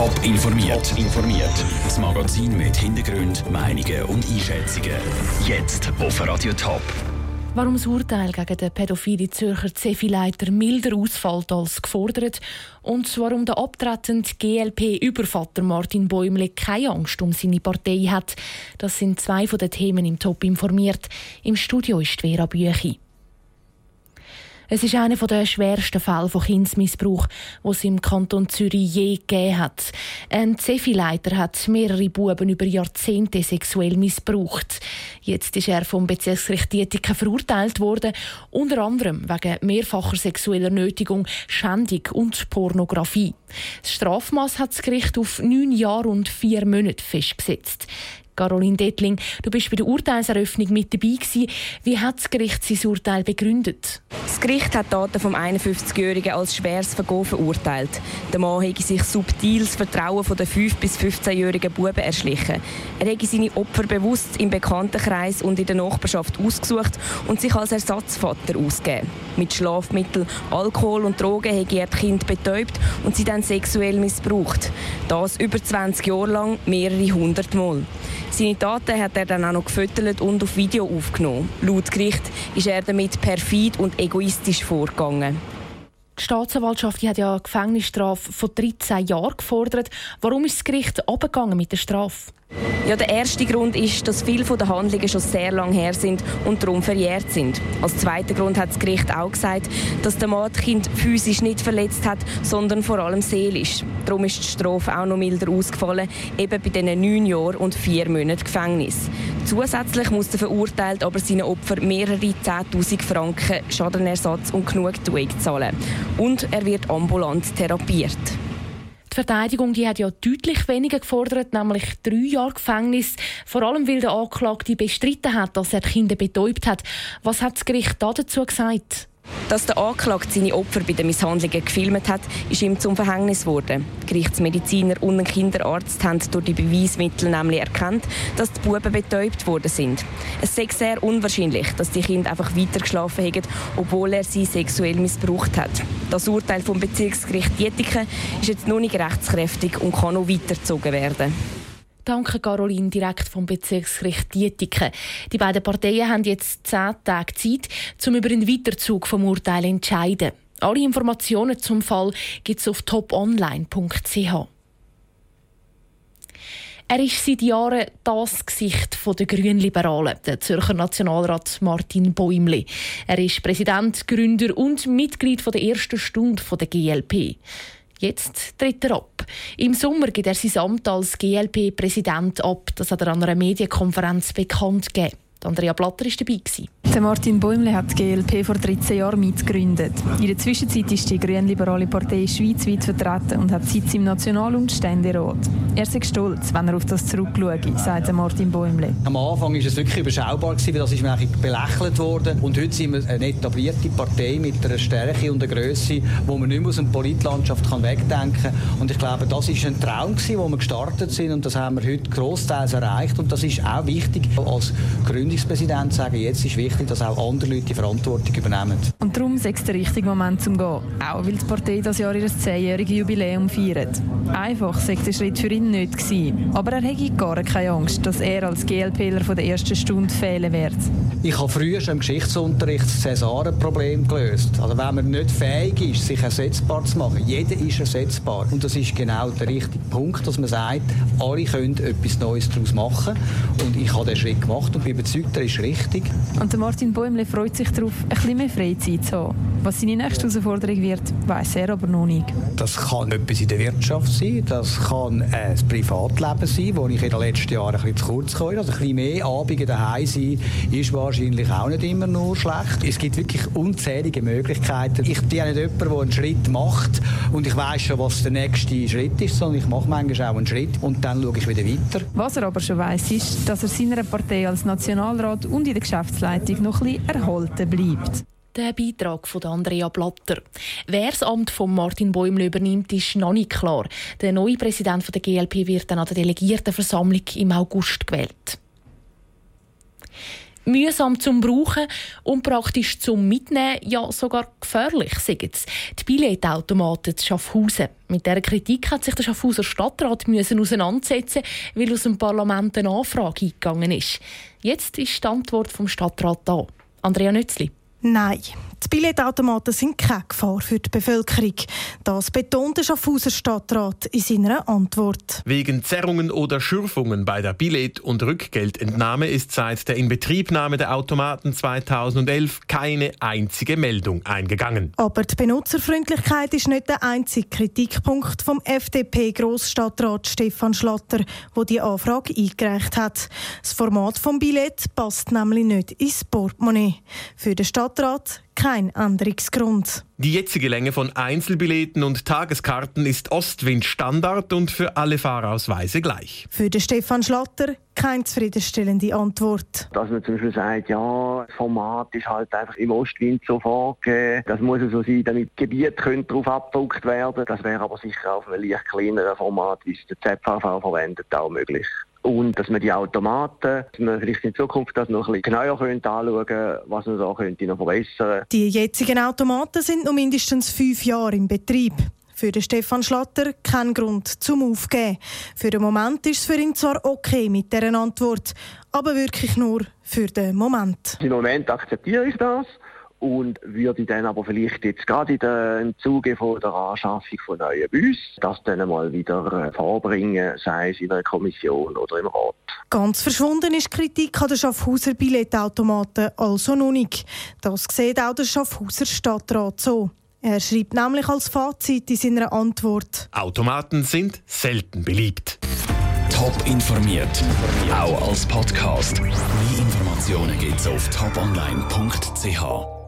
Top informiert. informiert. Das Magazin mit Hintergrund, Meinungen und Einschätzungen. Jetzt auf Radio Top. Warum das Urteil gegen den pädophilen Zürcher Zefi-Leiter milder ausfällt als gefordert und warum der abtretende GLP-Übervater Martin Bäumle keine Angst um seine Partei hat, das sind zwei von den Themen im Top informiert. Im Studio ist Vera Büchi. Es ist einer der schwersten Fälle von Kindsmissbrauch, die es im Kanton Zürich je gegeben hat. Ein Zefi-Leiter hat mehrere Buben über Jahrzehnte sexuell missbraucht. Jetzt ist er vom Bezirksgericht Dietiken verurteilt worden, unter anderem wegen mehrfacher sexueller Nötigung, Schändung und Pornografie. Das Strafmaß hat das Gericht auf neun Jahre und vier Monate festgesetzt. Caroline Dettling, du bist bei der Urteilseröffnung mit dabei gewesen. Wie hat das Gericht sein Urteil begründet? Das Gericht hat Daten vom 51-Jährigen als schweres Vergehen verurteilt. Der Mann habe sich subtil das Vertrauen der 5- bis 15-jährigen Buben erschlichen. Er habe seine Opfer bewusst im Bekanntenkreis und in der Nachbarschaft ausgesucht und sich als Ersatzvater ausgegeben. Mit Schlafmitteln, Alkohol und Drogen habe er die Kinder betäubt und sie dann sexuell missbraucht. Das über 20 Jahre lang, mehrere hundert Mal. Seine Taten hat er dann auch noch gefüttert und auf Video aufgenommen. Laut Gericht ist er damit perfid und egoistisch vorgegangen. Die Staatsanwaltschaft die hat ja eine Gefängnisstrafe von 13 Jahren gefordert. Warum ist das Gericht abgegangen mit der Strafe? Ja, der erste Grund ist, dass viele der Handlungen schon sehr lange her sind und darum verjährt sind. Als zweiter Grund hat das Gericht auch gesagt, dass der Mann das Kind physisch nicht verletzt hat, sondern vor allem seelisch. Darum ist die Strafe auch noch milder ausgefallen, eben bei diesen neun Jahren und vier Monaten Gefängnis. Zusätzlich muss der Verurteilt aber seinen Opfern mehrere 10.000 Franken Schadenersatz und Genugtuung zahlen. Und er wird ambulant therapiert. Die Verteidigung die hat ja deutlich weniger gefordert, nämlich drei Jahre Gefängnis. Vor allem, weil der Anklagte bestritten hat, dass er die Kinder betäubt hat. Was hat das Gericht dazu gesagt? Dass der Anklagte seine Opfer bei den Misshandlungen gefilmt hat, ist ihm zum Verhängnis geworden. Gerichtsmediziner und ein Kinderarzt haben durch die Beweismittel nämlich erkannt, dass die Buben betäubt worden sind. Es sei sehr unwahrscheinlich, dass die Kinder einfach weiter geschlafen haben, obwohl er sie sexuell missbraucht hat. Das Urteil vom Bezirksgericht Dietiken ist jetzt noch nicht rechtskräftig und kann noch weitergezogen werden. Danke, Caroline, direkt vom Bezirksgericht Dietiken. Die beiden Parteien haben jetzt zehn Tage Zeit, um über den Weiterzug vom Urteil zu entscheiden. Alle Informationen zum Fall gibt es auf toponline.ch. Er ist seit Jahren das Gesicht der Grünliberalen, der Zürcher Nationalrat Martin Bäumli. Er ist Präsident, Gründer und Mitglied der ersten Stunde der GLP. Jetzt tritt er ab. Im Sommer gibt er sein Amt als GLP-Präsident ab. Das hat er an einer Medienkonferenz bekannt gegeben. Andrea Blatter war dabei. Der Martin Bäumle hat die GLP vor 13 Jahren mitgegründet. In der Zwischenzeit ist die grünliberale Partei schweizweit vertreten und hat Sitz im National- und Ständerat. Er ist stolz, wenn er auf das zurückschaut, sagt Martin Bäumle. Am Anfang war es wirklich überschaubar, weil das ist mir belächelt worden. Und heute sind wir eine etablierte Partei mit einer Stärke und einer Größe, wo man nicht mehr aus der Politlandschaft kann wegdenken kann. Und ich glaube, das war ein Traum, wo wir gestartet sind und das haben wir heute großteils erreicht. Und das ist auch wichtig als Gründungspräsident sagen, jetzt ist wichtig, dass auch andere Leute die Verantwortung übernehmen. Und darum ist es der richtige Moment zum Gehen. Auch weil die Partei das Jahr ihr 10-jähriges Jubiläum feiert. Einfach sei der Schritt für ihn nicht gewesen. Aber er hätte gar keine Angst, dass er als GLPler von der ersten Stunde fehlen wird. Ich habe früher schon im Geschichtsunterricht das Cäsaren-Problem gelöst. Also wenn man nicht fähig ist, sich ersetzbar zu machen, jeder ist ersetzbar. Und das ist genau der richtige Punkt, dass man sagt, alle können etwas Neues daraus machen. Und ich habe den Schritt gemacht und bin überzeugt, er ist richtig. Und der Martin Bäumle freut sich darauf, ein bisschen mehr Freizeit zu haben. Was seine nächste Herausforderung wird, weiß er aber noch nicht. Das kann etwas in der Wirtschaft sein, das kann ein Privatleben sein, wo ich in den letzten Jahren ein bisschen zu kurz komme. Also ein bisschen mehr Abende daheim sein, ist wahrscheinlich auch nicht immer nur schlecht. Es gibt wirklich unzählige Möglichkeiten. Ich bin ja nicht jemand, der einen Schritt macht und ich weiß schon, was der nächste Schritt ist, sondern ich mache manchmal auch einen Schritt und dann schaue ich wieder weiter. Was er aber schon weiß, ist, dass er seiner Partei als Nationalrat und in der Geschäftsleitung noch ein bisschen erhalten bleibt. Der Beitrag von Andrea Blatter. Wer das Amt von Martin Bäumle übernimmt, ist noch nicht klar. Der neue Präsident der GLP wird dann an der Delegiertenversammlung im August gewählt. Mühsam zum Brauchen, unpraktisch zum Mitnehmen, ja sogar gefährlich, sagen es. Die Billetautomaten zu Schaffhausen. Mit dieser Kritik hat sich der Schaffhauser Stadtrat müssen auseinandersetzen, weil aus dem Parlament eine Anfrage eingegangen ist. Jetzt ist die Antwort vom Stadtrat da. Andrea Nützli. Nein, die Billetautomaten sind keine Gefahr für die Bevölkerung. Das betont der Schaffhauser Stadtrat in seiner Antwort. Wegen Zerrungen oder Schürfungen bei der Billett- und Rückgeldentnahme ist seit der Inbetriebnahme der Automaten 2011 keine einzige Meldung eingegangen. Aber die Benutzerfreundlichkeit ist nicht der einzige Kritikpunkt vom FDP-Grossstadtrat Stefan Schlatter, der die Anfrage eingereicht hat. Das Format vom Billett passt nämlich nicht ins Portemonnaie. Für den Stadtrat kein Änderungsgrund. Die jetzige Länge von Einzelbilletten und Tageskarten ist Ostwind Standard und für alle Fahrausweise gleich. Für den Stefan Schlatter keine zufriedenstellende Antwort. Dass man zum Beispiel sagt, ja, das Format ist halt einfach im Ostwind so vorgegeben. Das muss so sein, damit Gebiete darauf abgedruckt werden. Das wäre aber sicher auf einem leicht kleineren Format, wie es der ZVV verwendet, auch möglich und dass man die Automaten, dass man vielleicht in Zukunft das noch ein bisschen genauer könnte anschauen könnte, was man da könnte noch verbessern Die jetzigen Automaten sind noch mindestens fünf Jahre im Betrieb. Für den Stefan Schlatter kein Grund zum Aufgeben. Für den Moment ist es für ihn zwar okay mit dieser Antwort, aber wirklich nur für den Moment. Im Moment akzeptiere ich das und würde dann aber vielleicht jetzt gerade im Zuge von der Anschaffung von neuen Bus das dann mal wieder äh, vorbringen, sei es in einer Kommission oder im Rat. Ganz verschwunden ist Kritik an den Schaffhauser Billetautomaten also noch nicht. Das sieht auch der Schaffhauser Stadtrat so. Er schreibt nämlich als Fazit in seiner Antwort: Automaten sind selten beliebt. Top informiert, auch als Podcast. Mehr Informationen gibt's auf toponline.ch.